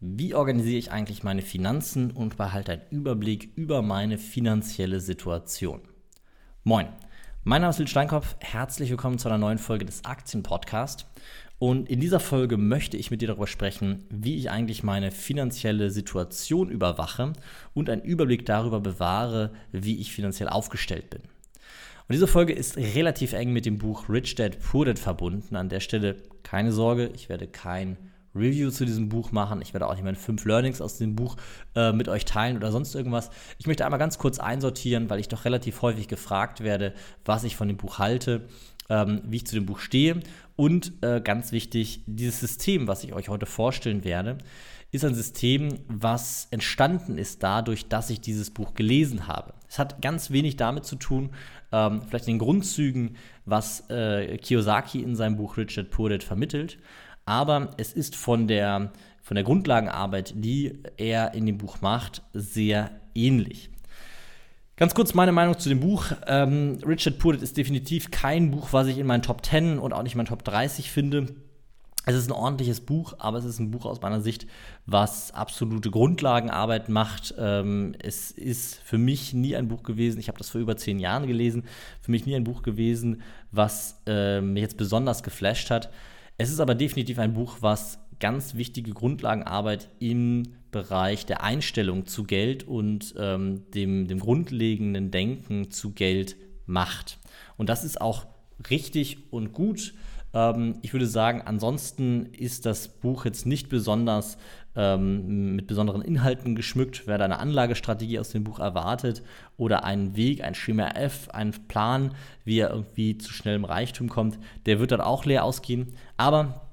Wie organisiere ich eigentlich meine Finanzen und behalte einen Überblick über meine finanzielle Situation? Moin, mein Name ist Lil Steinkopf. Herzlich willkommen zu einer neuen Folge des Aktienpodcasts. Und in dieser Folge möchte ich mit dir darüber sprechen, wie ich eigentlich meine finanzielle Situation überwache und einen Überblick darüber bewahre, wie ich finanziell aufgestellt bin. Und diese Folge ist relativ eng mit dem Buch Rich Dad Poor Dad verbunden. An der Stelle keine Sorge, ich werde kein Review zu diesem Buch machen. Ich werde auch nicht meine fünf Learnings aus dem Buch äh, mit euch teilen oder sonst irgendwas. Ich möchte einmal ganz kurz einsortieren, weil ich doch relativ häufig gefragt werde, was ich von dem Buch halte, ähm, wie ich zu dem Buch stehe. Und äh, ganz wichtig, dieses System, was ich euch heute vorstellen werde, ist ein System, was entstanden ist dadurch, dass ich dieses Buch gelesen habe. Es hat ganz wenig damit zu tun, ähm, vielleicht in den Grundzügen, was äh, Kiyosaki in seinem Buch Richard Poor vermittelt, aber es ist von der, von der Grundlagenarbeit, die er in dem Buch macht, sehr ähnlich. Ganz kurz meine Meinung zu dem Buch. Ähm, Richard Purdett ist definitiv kein Buch, was ich in meinen Top 10 und auch nicht in meinen Top 30 finde. Es ist ein ordentliches Buch, aber es ist ein Buch aus meiner Sicht, was absolute Grundlagenarbeit macht. Ähm, es ist für mich nie ein Buch gewesen, ich habe das vor über zehn Jahren gelesen, für mich nie ein Buch gewesen, was äh, mich jetzt besonders geflasht hat. Es ist aber definitiv ein Buch, was ganz wichtige Grundlagenarbeit im Bereich der Einstellung zu Geld und ähm, dem, dem grundlegenden Denken zu Geld macht. Und das ist auch richtig und gut. Ähm, ich würde sagen, ansonsten ist das Buch jetzt nicht besonders ähm, mit besonderen Inhalten geschmückt. Wer da eine Anlagestrategie aus dem Buch erwartet oder einen Weg, ein Schema F, einen Plan, wie er irgendwie zu schnellem Reichtum kommt, der wird dann auch leer ausgehen. Aber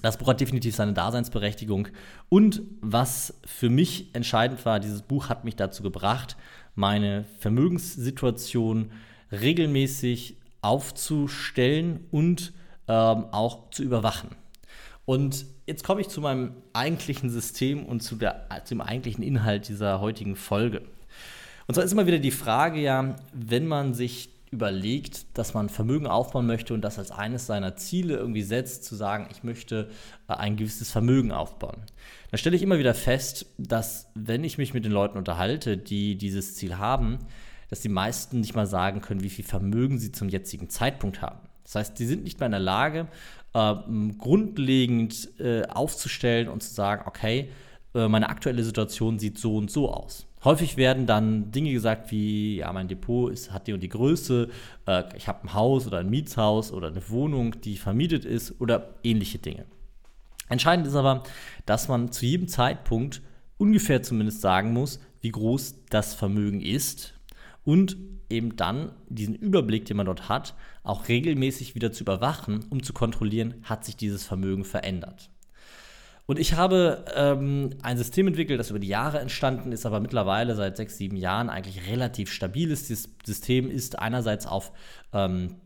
das Buch hat definitiv seine Daseinsberechtigung. Und was für mich entscheidend war, dieses Buch hat mich dazu gebracht, meine Vermögenssituation regelmäßig aufzustellen und ähm, auch zu überwachen. Und jetzt komme ich zu meinem eigentlichen System und zu, der, zum eigentlichen Inhalt dieser heutigen Folge. Und zwar ist immer wieder die Frage ja, wenn man sich überlegt, dass man Vermögen aufbauen möchte und das als eines seiner Ziele irgendwie setzt, zu sagen, ich möchte äh, ein gewisses Vermögen aufbauen. Dann stelle ich immer wieder fest, dass wenn ich mich mit den Leuten unterhalte, die dieses Ziel haben, dass die meisten nicht mal sagen können, wie viel Vermögen sie zum jetzigen Zeitpunkt haben. Das heißt, die sind nicht mehr in der Lage, äh, grundlegend äh, aufzustellen und zu sagen, okay, äh, meine aktuelle Situation sieht so und so aus. Häufig werden dann Dinge gesagt wie, ja, mein Depot ist, hat die und die Größe, äh, ich habe ein Haus oder ein Mietshaus oder eine Wohnung, die vermietet ist oder ähnliche Dinge. Entscheidend ist aber, dass man zu jedem Zeitpunkt ungefähr zumindest sagen muss, wie groß das Vermögen ist und eben dann diesen Überblick, den man dort hat, auch regelmäßig wieder zu überwachen, um zu kontrollieren, hat sich dieses Vermögen verändert. Und ich habe ähm, ein System entwickelt, das über die Jahre entstanden ist, aber mittlerweile seit sechs, sieben Jahren eigentlich relativ stabil ist. Dieses System ist einerseits auf ähm,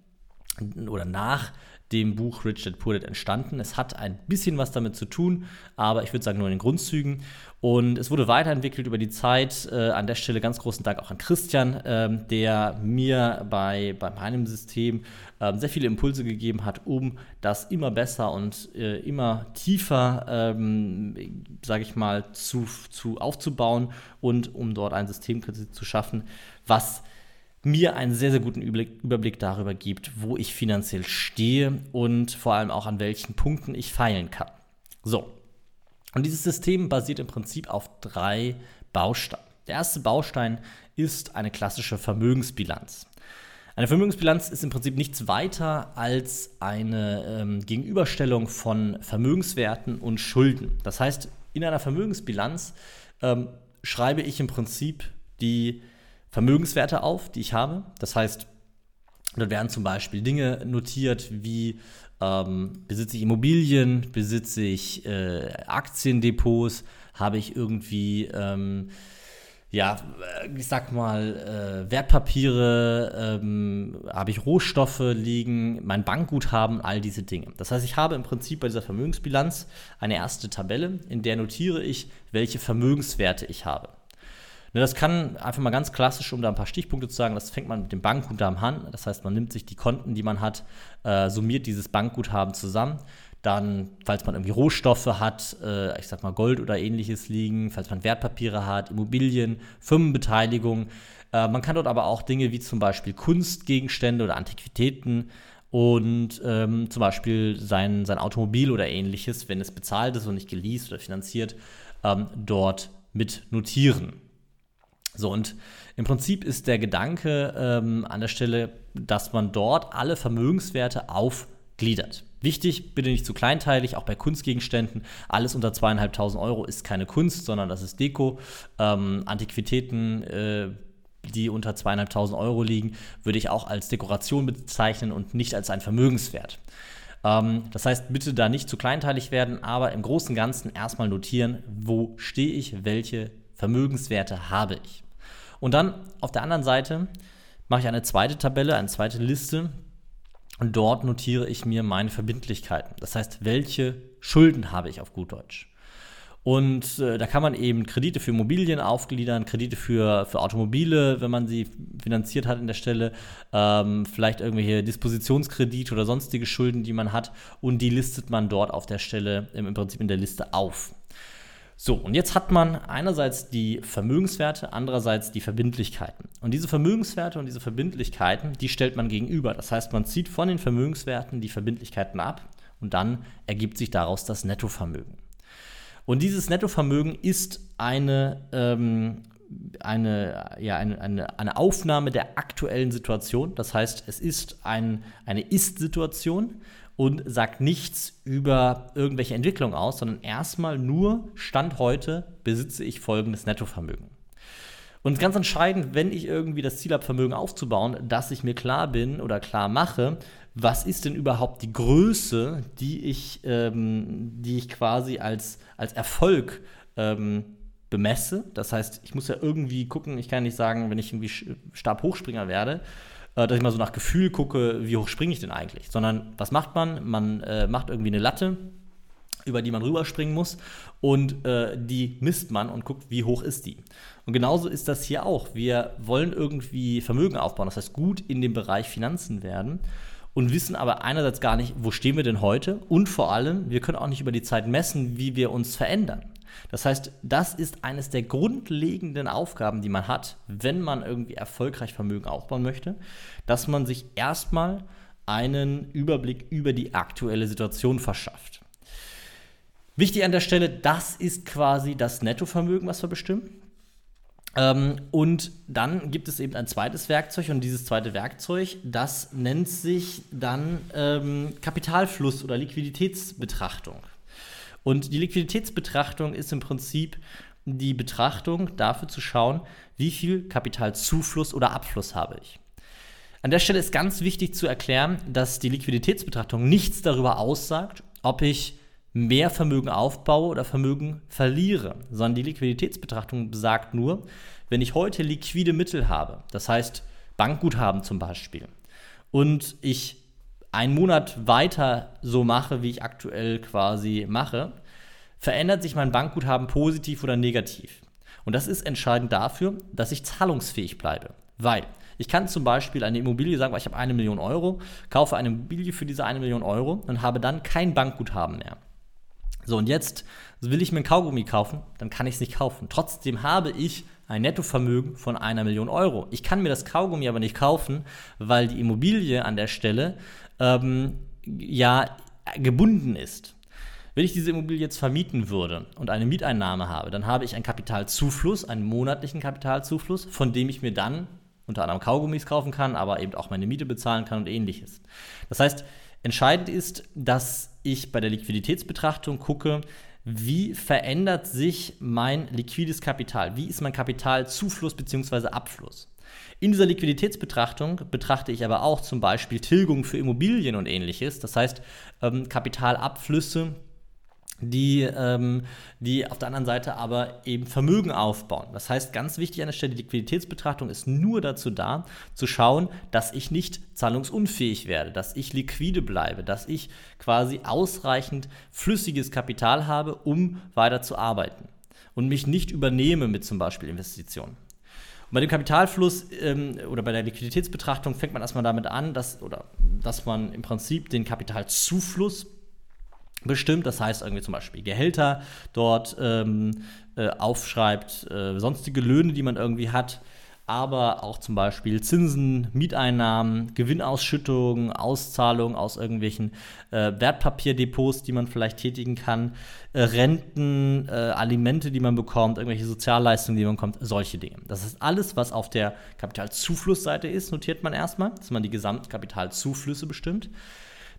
oder nach dem Buch Richard Purdett entstanden. Es hat ein bisschen was damit zu tun, aber ich würde sagen nur in den Grundzügen. Und es wurde weiterentwickelt über die Zeit. Äh, an der Stelle ganz großen Dank auch an Christian, ähm, der mir bei, bei meinem System ähm, sehr viele Impulse gegeben hat, um das immer besser und äh, immer tiefer, ähm, sage ich mal, zu, zu aufzubauen und um dort ein System zu schaffen, was mir einen sehr, sehr guten Überblick, darüber gibt, wo ich finanziell stehe und vor allem auch an welchen Punkten ich feilen kann. So, und dieses System basiert im Prinzip auf drei Bausteinen. Der erste Baustein ist eine klassische Vermögensbilanz. Eine Vermögensbilanz ist im Prinzip nichts weiter als eine ähm, Gegenüberstellung von Vermögenswerten und Schulden. Das heißt, in einer Vermögensbilanz ähm, schreibe ich im Prinzip die Vermögenswerte auf, die ich habe. Das heißt, dort werden zum Beispiel Dinge notiert wie ähm, besitze ich Immobilien, besitze ich äh, Aktiendepots, habe ich irgendwie, ähm, ja, ich sag mal, äh, Wertpapiere, ähm, habe ich Rohstoffe liegen, mein Bankguthaben, all diese Dinge. Das heißt, ich habe im Prinzip bei dieser Vermögensbilanz eine erste Tabelle, in der notiere ich, welche Vermögenswerte ich habe. Ne, das kann einfach mal ganz klassisch, um da ein paar Stichpunkte zu sagen, das fängt man mit dem Bankguthaben an. Das heißt, man nimmt sich die Konten, die man hat, äh, summiert dieses Bankguthaben zusammen. Dann, falls man irgendwie Rohstoffe hat, äh, ich sag mal Gold oder ähnliches liegen, falls man Wertpapiere hat, Immobilien, Firmenbeteiligung. Äh, man kann dort aber auch Dinge wie zum Beispiel Kunstgegenstände oder Antiquitäten und ähm, zum Beispiel sein, sein Automobil oder ähnliches, wenn es bezahlt ist und nicht geleast oder finanziert, ähm, dort mit notieren. So, und im Prinzip ist der Gedanke ähm, an der Stelle, dass man dort alle Vermögenswerte aufgliedert. Wichtig, bitte nicht zu kleinteilig, auch bei Kunstgegenständen. Alles unter zweieinhalbtausend Euro ist keine Kunst, sondern das ist Deko. Ähm, Antiquitäten, äh, die unter zweieinhalbtausend Euro liegen, würde ich auch als Dekoration bezeichnen und nicht als ein Vermögenswert. Ähm, das heißt, bitte da nicht zu kleinteilig werden, aber im Großen und Ganzen erstmal notieren, wo stehe ich, welche Vermögenswerte habe ich. Und dann auf der anderen Seite mache ich eine zweite Tabelle, eine zweite Liste und dort notiere ich mir meine Verbindlichkeiten. Das heißt, welche Schulden habe ich auf gut Deutsch. Und äh, da kann man eben Kredite für Immobilien aufgliedern, Kredite für, für Automobile, wenn man sie finanziert hat in der Stelle, ähm, vielleicht irgendwelche Dispositionskredite oder sonstige Schulden, die man hat. Und die listet man dort auf der Stelle im, im Prinzip in der Liste auf. So, und jetzt hat man einerseits die Vermögenswerte, andererseits die Verbindlichkeiten. Und diese Vermögenswerte und diese Verbindlichkeiten, die stellt man gegenüber. Das heißt, man zieht von den Vermögenswerten die Verbindlichkeiten ab und dann ergibt sich daraus das Nettovermögen. Und dieses Nettovermögen ist eine, ähm, eine, ja, eine, eine, eine Aufnahme der aktuellen Situation. Das heißt, es ist ein, eine Ist-Situation und sagt nichts über irgendwelche Entwicklung aus, sondern erstmal nur Stand heute besitze ich folgendes Nettovermögen. Und ganz entscheidend, wenn ich irgendwie das Ziel habe, Vermögen aufzubauen, dass ich mir klar bin oder klar mache, was ist denn überhaupt die Größe, die ich, ähm, die ich quasi als, als Erfolg ähm, bemesse. Das heißt, ich muss ja irgendwie gucken, ich kann nicht sagen, wenn ich irgendwie Stabhochspringer werde, dass ich mal so nach Gefühl gucke, wie hoch springe ich denn eigentlich, sondern was macht man? Man äh, macht irgendwie eine Latte, über die man rüberspringen muss und äh, die misst man und guckt, wie hoch ist die. Und genauso ist das hier auch. Wir wollen irgendwie Vermögen aufbauen, das heißt gut in dem Bereich Finanzen werden und wissen aber einerseits gar nicht, wo stehen wir denn heute und vor allem, wir können auch nicht über die Zeit messen, wie wir uns verändern. Das heißt, das ist eines der grundlegenden Aufgaben, die man hat, wenn man irgendwie erfolgreich Vermögen aufbauen möchte, dass man sich erstmal einen Überblick über die aktuelle Situation verschafft. Wichtig an der Stelle, das ist quasi das Nettovermögen, was wir bestimmen. Ähm, und dann gibt es eben ein zweites Werkzeug und dieses zweite Werkzeug, das nennt sich dann ähm, Kapitalfluss oder Liquiditätsbetrachtung. Und die Liquiditätsbetrachtung ist im Prinzip die Betrachtung dafür zu schauen, wie viel Kapitalzufluss oder Abfluss habe ich. An der Stelle ist ganz wichtig zu erklären, dass die Liquiditätsbetrachtung nichts darüber aussagt, ob ich mehr Vermögen aufbaue oder Vermögen verliere, sondern die Liquiditätsbetrachtung besagt nur, wenn ich heute liquide Mittel habe, das heißt Bankguthaben zum Beispiel, und ich einen Monat weiter so mache, wie ich aktuell quasi mache, verändert sich mein Bankguthaben positiv oder negativ. Und das ist entscheidend dafür, dass ich zahlungsfähig bleibe. Weil ich kann zum Beispiel eine Immobilie sagen, ich habe eine Million Euro, kaufe eine Immobilie für diese eine Million Euro und habe dann kein Bankguthaben mehr. So, und jetzt will ich mir ein Kaugummi kaufen, dann kann ich es nicht kaufen. Trotzdem habe ich ein Nettovermögen von einer Million Euro. Ich kann mir das Kaugummi aber nicht kaufen, weil die Immobilie an der Stelle ähm, ja gebunden ist. Wenn ich diese Immobilie jetzt vermieten würde und eine Mieteinnahme habe, dann habe ich einen Kapitalzufluss, einen monatlichen Kapitalzufluss, von dem ich mir dann unter anderem Kaugummis kaufen kann, aber eben auch meine Miete bezahlen kann und ähnliches. Das heißt, Entscheidend ist, dass ich bei der Liquiditätsbetrachtung gucke, wie verändert sich mein liquides Kapital? Wie ist mein Kapitalzufluss bzw. Abfluss? In dieser Liquiditätsbetrachtung betrachte ich aber auch zum Beispiel Tilgung für Immobilien und ähnliches, das heißt ähm, Kapitalabflüsse die, ähm, die auf der anderen Seite aber eben Vermögen aufbauen. Das heißt, ganz wichtig an der Stelle, die Liquiditätsbetrachtung ist nur dazu da, zu schauen, dass ich nicht zahlungsunfähig werde, dass ich liquide bleibe, dass ich quasi ausreichend flüssiges Kapital habe, um weiter zu arbeiten und mich nicht übernehme mit zum Beispiel Investitionen. Und bei dem Kapitalfluss ähm, oder bei der Liquiditätsbetrachtung fängt man erstmal damit an, dass, oder, dass man im Prinzip den Kapitalzufluss bestimmt. Das heißt irgendwie zum Beispiel Gehälter dort ähm, äh, aufschreibt, äh, sonstige Löhne, die man irgendwie hat, aber auch zum Beispiel Zinsen, Mieteinnahmen, Gewinnausschüttungen, Auszahlungen aus irgendwelchen äh, Wertpapierdepots, die man vielleicht tätigen kann, äh, Renten, äh, Alimente, die man bekommt, irgendwelche Sozialleistungen, die man bekommt, solche Dinge. Das ist alles, was auf der Kapitalzuflussseite ist, notiert man erstmal, dass man die Gesamtkapitalzuflüsse bestimmt.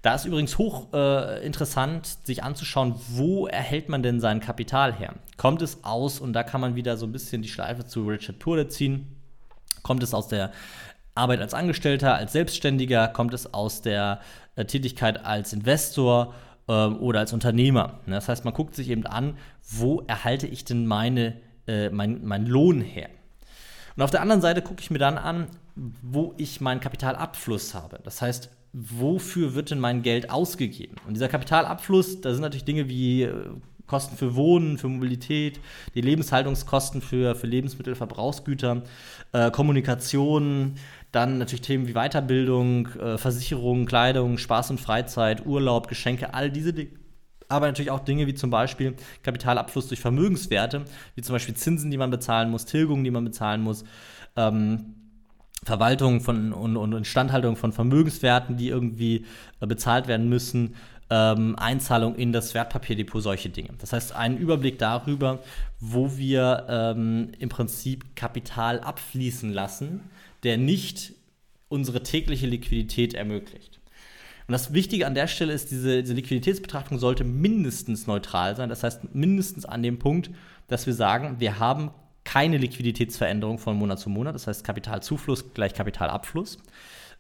Da ist übrigens hoch äh, interessant, sich anzuschauen, wo erhält man denn sein Kapital her? Kommt es aus, und da kann man wieder so ein bisschen die Schleife zu Richard Purde ziehen, kommt es aus der Arbeit als Angestellter, als Selbstständiger, kommt es aus der äh, Tätigkeit als Investor äh, oder als Unternehmer? Ne? Das heißt, man guckt sich eben an, wo erhalte ich denn meine, äh, mein, mein Lohn her? Und auf der anderen Seite gucke ich mir dann an, wo ich meinen Kapitalabfluss habe. Das heißt, wofür wird denn mein Geld ausgegeben? Und dieser Kapitalabfluss, da sind natürlich Dinge wie äh, Kosten für Wohnen, für Mobilität, die Lebenshaltungskosten für, für Lebensmittel, Verbrauchsgüter, äh, Kommunikation, dann natürlich Themen wie Weiterbildung, äh, Versicherung, Kleidung, Spaß und Freizeit, Urlaub, Geschenke, all diese Dinge. Aber natürlich auch Dinge wie zum Beispiel Kapitalabfluss durch Vermögenswerte, wie zum Beispiel Zinsen, die man bezahlen muss, Tilgungen, die man bezahlen muss. Ähm, Verwaltung von und, und Instandhaltung von Vermögenswerten, die irgendwie äh, bezahlt werden müssen, ähm, Einzahlung in das Wertpapierdepot, solche Dinge. Das heißt, einen Überblick darüber, wo wir ähm, im Prinzip Kapital abfließen lassen, der nicht unsere tägliche Liquidität ermöglicht. Und das Wichtige an der Stelle ist, diese, diese Liquiditätsbetrachtung sollte mindestens neutral sein. Das heißt, mindestens an dem Punkt, dass wir sagen, wir haben keine Liquiditätsveränderung von Monat zu Monat, das heißt Kapitalzufluss gleich Kapitalabfluss.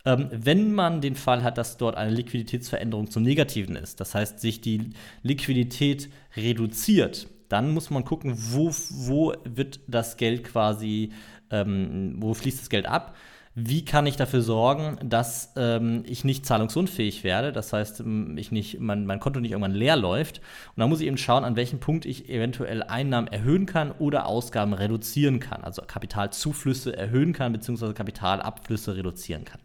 Ähm, wenn man den Fall hat, dass dort eine Liquiditätsveränderung zum Negativen ist, das heißt sich die Liquidität reduziert, dann muss man gucken, wo, wo wird das Geld quasi, ähm, wo fließt das Geld ab wie kann ich dafür sorgen, dass ähm, ich nicht zahlungsunfähig werde, das heißt, ähm, ich nicht, mein, mein Konto nicht irgendwann leer läuft. Und da muss ich eben schauen, an welchem Punkt ich eventuell Einnahmen erhöhen kann oder Ausgaben reduzieren kann, also Kapitalzuflüsse erhöhen kann, beziehungsweise Kapitalabflüsse reduzieren kann.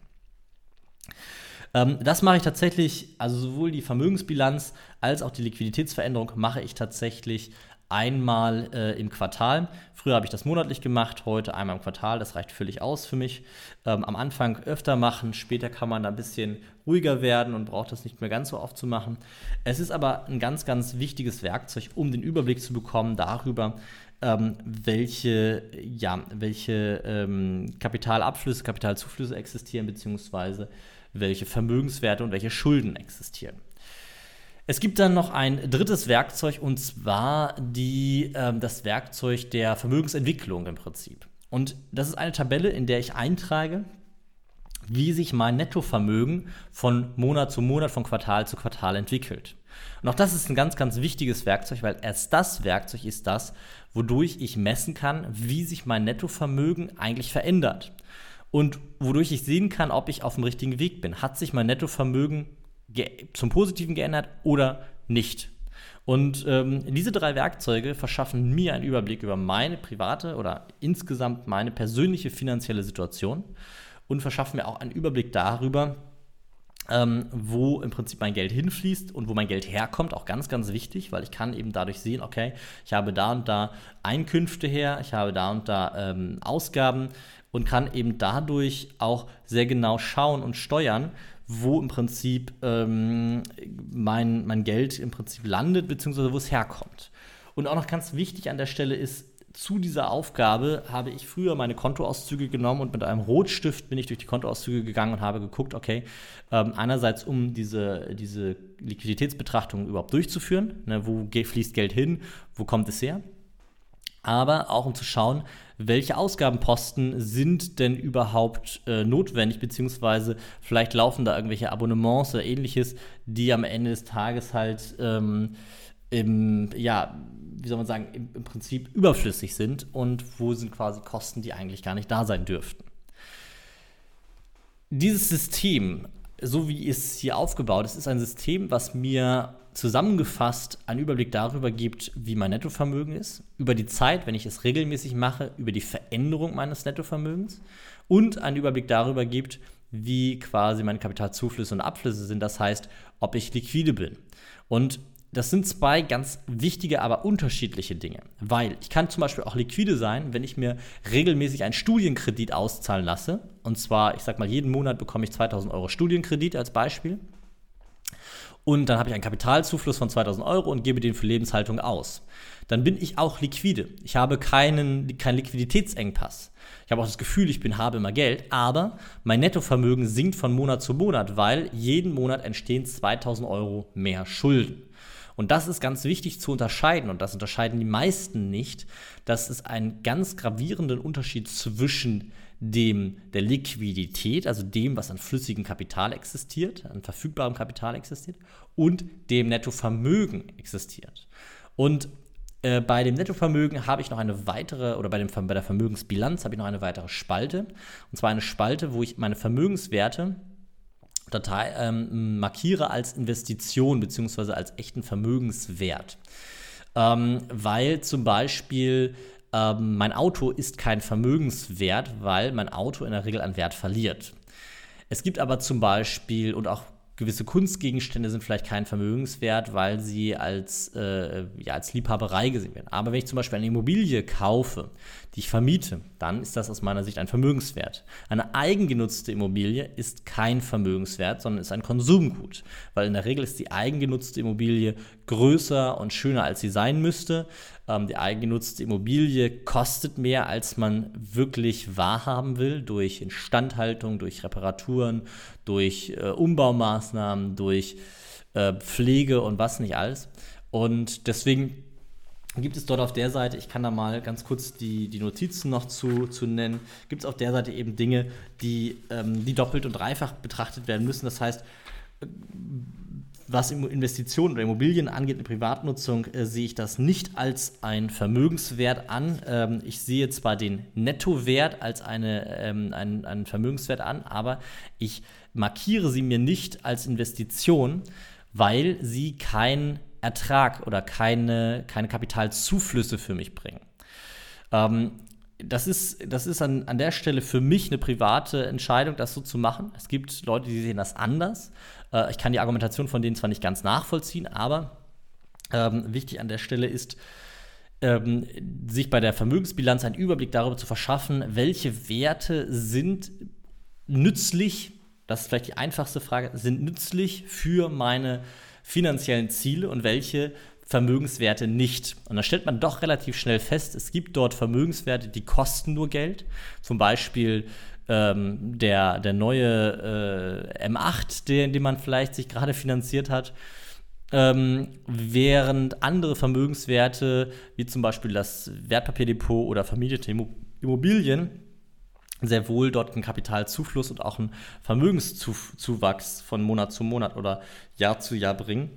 Ähm, das mache ich tatsächlich, also sowohl die Vermögensbilanz als auch die Liquiditätsveränderung mache ich tatsächlich einmal äh, im Quartal. Früher habe ich das monatlich gemacht, heute einmal im Quartal. Das reicht völlig aus für mich. Ähm, am Anfang öfter machen, später kann man da ein bisschen ruhiger werden und braucht das nicht mehr ganz so oft zu machen. Es ist aber ein ganz, ganz wichtiges Werkzeug, um den Überblick zu bekommen darüber, ähm, welche, ja, welche ähm, Kapitalabflüsse, Kapitalzuflüsse existieren, beziehungsweise welche Vermögenswerte und welche Schulden existieren. Es gibt dann noch ein drittes Werkzeug und zwar die, äh, das Werkzeug der Vermögensentwicklung im Prinzip. Und das ist eine Tabelle, in der ich eintrage, wie sich mein Nettovermögen von Monat zu Monat, von Quartal zu Quartal entwickelt. Und auch das ist ein ganz, ganz wichtiges Werkzeug, weil erst das Werkzeug ist das, wodurch ich messen kann, wie sich mein Nettovermögen eigentlich verändert. Und wodurch ich sehen kann, ob ich auf dem richtigen Weg bin. Hat sich mein Nettovermögen zum Positiven geändert oder nicht. Und ähm, diese drei Werkzeuge verschaffen mir einen Überblick über meine private oder insgesamt meine persönliche finanzielle Situation und verschaffen mir auch einen Überblick darüber, ähm, wo im Prinzip mein Geld hinfließt und wo mein Geld herkommt, auch ganz, ganz wichtig, weil ich kann eben dadurch sehen, okay, ich habe da und da Einkünfte her, ich habe da und da ähm, Ausgaben und kann eben dadurch auch sehr genau schauen und steuern, wo im Prinzip ähm, mein, mein Geld im Prinzip landet, beziehungsweise wo es herkommt. Und auch noch ganz wichtig an der Stelle ist, zu dieser Aufgabe habe ich früher meine Kontoauszüge genommen und mit einem Rotstift bin ich durch die Kontoauszüge gegangen und habe geguckt, okay, ähm, einerseits um diese, diese Liquiditätsbetrachtung überhaupt durchzuführen, ne, wo fließt Geld hin, wo kommt es her, aber auch um zu schauen, welche Ausgabenposten sind denn überhaupt äh, notwendig, beziehungsweise vielleicht laufen da irgendwelche Abonnements oder ähnliches, die am Ende des Tages halt ähm, im, ja, wie soll man sagen, im, im Prinzip überflüssig sind und wo sind quasi Kosten, die eigentlich gar nicht da sein dürften. Dieses System, so wie es hier aufgebaut ist, ist ein System, was mir zusammengefasst einen Überblick darüber gibt, wie mein Nettovermögen ist, über die Zeit, wenn ich es regelmäßig mache, über die Veränderung meines Nettovermögens und einen Überblick darüber gibt, wie quasi meine Kapitalzuflüsse und Abflüsse sind, das heißt, ob ich liquide bin. Und das sind zwei ganz wichtige, aber unterschiedliche Dinge. Weil ich kann zum Beispiel auch liquide sein, wenn ich mir regelmäßig einen Studienkredit auszahlen lasse. Und zwar, ich sag mal, jeden Monat bekomme ich 2000 Euro Studienkredit als Beispiel. Und dann habe ich einen Kapitalzufluss von 2000 Euro und gebe den für Lebenshaltung aus. Dann bin ich auch liquide. Ich habe keinen, keinen Liquiditätsengpass. Ich habe auch das Gefühl, ich bin, habe immer Geld, aber mein Nettovermögen sinkt von Monat zu Monat, weil jeden Monat entstehen 2000 Euro mehr Schulden. Und das ist ganz wichtig zu unterscheiden, und das unterscheiden die meisten nicht, dass es einen ganz gravierenden Unterschied zwischen dem der Liquidität, also dem, was an flüssigem Kapital existiert, an verfügbarem Kapital existiert, und dem Nettovermögen existiert. Und äh, bei dem Nettovermögen habe ich noch eine weitere, oder bei, dem, bei der Vermögensbilanz habe ich noch eine weitere Spalte. Und zwar eine Spalte, wo ich meine Vermögenswerte Datei ähm, markiere als Investition bzw. als echten Vermögenswert. Ähm, weil zum Beispiel ähm, mein Auto ist kein Vermögenswert, weil mein Auto in der Regel an Wert verliert. Es gibt aber zum Beispiel und auch gewisse Kunstgegenstände sind vielleicht kein Vermögenswert, weil sie als, äh, ja, als Liebhaberei gesehen werden. Aber wenn ich zum Beispiel eine Immobilie kaufe, die ich vermiete, dann ist das aus meiner Sicht ein Vermögenswert. Eine eigengenutzte Immobilie ist kein Vermögenswert, sondern ist ein Konsumgut, weil in der Regel ist die eigengenutzte Immobilie größer und schöner, als sie sein müsste. Ähm, die eigengenutzte Immobilie kostet mehr, als man wirklich wahrhaben will, durch Instandhaltung, durch Reparaturen, durch äh, Umbaumaßnahmen, durch äh, Pflege und was nicht alles. Und deswegen gibt es dort auf der Seite, ich kann da mal ganz kurz die, die Notizen noch zu, zu nennen, gibt es auf der Seite eben Dinge, die, ähm, die doppelt und dreifach betrachtet werden müssen. Das heißt, was Investitionen oder Immobilien angeht, eine Privatnutzung, äh, sehe ich das nicht als ein Vermögenswert an. Ähm, ich sehe zwar den Nettowert als eine, ähm, einen, einen Vermögenswert an, aber ich markiere sie mir nicht als Investition, weil sie keinen Ertrag oder keine, keine Kapitalzuflüsse für mich bringen. Ähm, das ist, das ist an, an der Stelle für mich eine private Entscheidung, das so zu machen. Es gibt Leute, die sehen das anders. Äh, ich kann die Argumentation von denen zwar nicht ganz nachvollziehen, aber ähm, wichtig an der Stelle ist, ähm, sich bei der Vermögensbilanz einen Überblick darüber zu verschaffen, welche Werte sind nützlich, das ist vielleicht die einfachste Frage, sind nützlich für meine finanziellen Ziele und welche Vermögenswerte nicht. Und da stellt man doch relativ schnell fest, es gibt dort Vermögenswerte, die kosten nur Geld. Zum Beispiel ähm, der, der neue äh, M8, den, den man vielleicht sich gerade finanziert hat. Ähm, während andere Vermögenswerte, wie zum Beispiel das Wertpapierdepot oder vermietete Immobilien, sehr wohl dort einen Kapitalzufluss und auch einen Vermögenszuwachs von Monat zu Monat oder Jahr zu Jahr bringen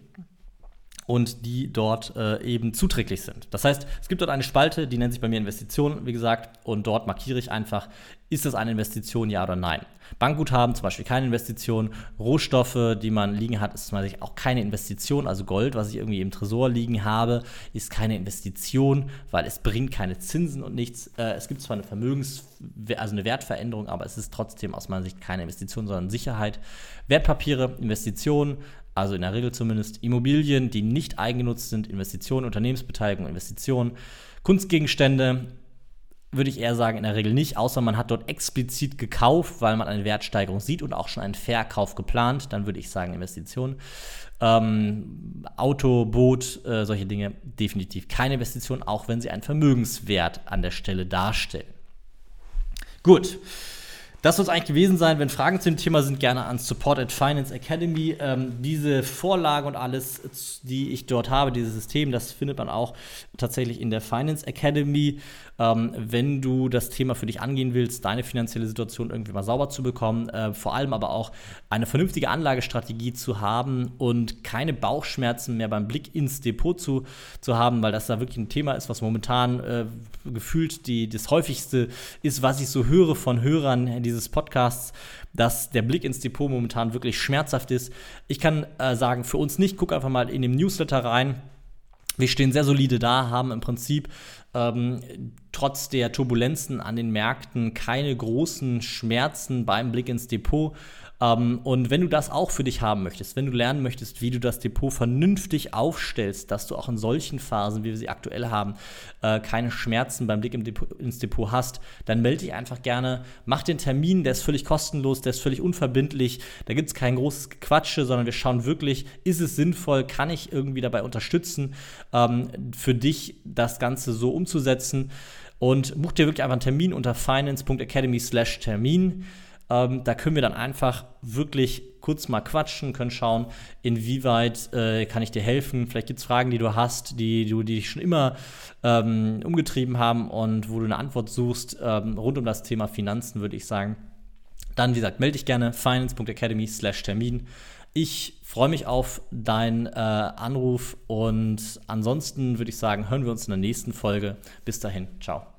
und die dort äh, eben zuträglich sind. Das heißt, es gibt dort eine Spalte, die nennt sich bei mir Investition, wie gesagt, und dort markiere ich einfach, ist das eine Investition, ja oder nein. Bankguthaben zum Beispiel keine Investition, Rohstoffe, die man liegen hat, ist zum Beispiel auch keine Investition, also Gold, was ich irgendwie im Tresor liegen habe, ist keine Investition, weil es bringt keine Zinsen und nichts. Äh, es gibt zwar eine Vermögens-, also eine Wertveränderung, aber es ist trotzdem aus meiner Sicht keine Investition, sondern Sicherheit. Wertpapiere, Investitionen, also in der Regel zumindest Immobilien, die nicht eigengenutzt sind, Investitionen, Unternehmensbeteiligung, Investitionen, Kunstgegenstände, würde ich eher sagen, in der Regel nicht, außer man hat dort explizit gekauft, weil man eine Wertsteigerung sieht und auch schon einen Verkauf geplant, dann würde ich sagen Investitionen. Ähm, Auto, Boot, äh, solche Dinge definitiv keine Investition, auch wenn sie einen Vermögenswert an der Stelle darstellen. Gut. Das soll es eigentlich gewesen sein. Wenn Fragen zu dem Thema sind, gerne an Support at Finance Academy. Ähm, diese Vorlage und alles, die ich dort habe, dieses System, das findet man auch tatsächlich in der Finance Academy. Ähm, wenn du das Thema für dich angehen willst, deine finanzielle Situation irgendwie mal sauber zu bekommen, äh, vor allem aber auch eine vernünftige Anlagestrategie zu haben und keine Bauchschmerzen mehr beim Blick ins Depot zu, zu haben, weil das da wirklich ein Thema ist, was momentan äh, gefühlt die, das häufigste ist, was ich so höre von Hörern dieses Podcasts, dass der Blick ins Depot momentan wirklich schmerzhaft ist. Ich kann äh, sagen, für uns nicht, guck einfach mal in dem Newsletter rein. Wir stehen sehr solide da, haben im Prinzip ähm, trotz der Turbulenzen an den Märkten keine großen Schmerzen beim Blick ins Depot. Ähm, und wenn du das auch für dich haben möchtest, wenn du lernen möchtest, wie du das Depot vernünftig aufstellst, dass du auch in solchen Phasen, wie wir sie aktuell haben, äh, keine Schmerzen beim Blick im Depot, ins Depot hast, dann melde dich einfach gerne, mach den Termin, der ist völlig kostenlos, der ist völlig unverbindlich, da gibt es kein großes Quatsche, sondern wir schauen wirklich, ist es sinnvoll, kann ich irgendwie dabei unterstützen, ähm, für dich das Ganze so umzusetzen. Und buch dir wirklich einfach einen Termin unter finance.academy/termin. Ähm, da können wir dann einfach wirklich kurz mal quatschen, können schauen, inwieweit äh, kann ich dir helfen. Vielleicht gibt es Fragen, die du hast, die, du, die dich schon immer ähm, umgetrieben haben und wo du eine Antwort suchst ähm, rund um das Thema Finanzen, würde ich sagen. Dann, wie gesagt, melde dich gerne finance.academy/termin. Ich freue mich auf deinen äh, Anruf und ansonsten würde ich sagen, hören wir uns in der nächsten Folge. Bis dahin, ciao.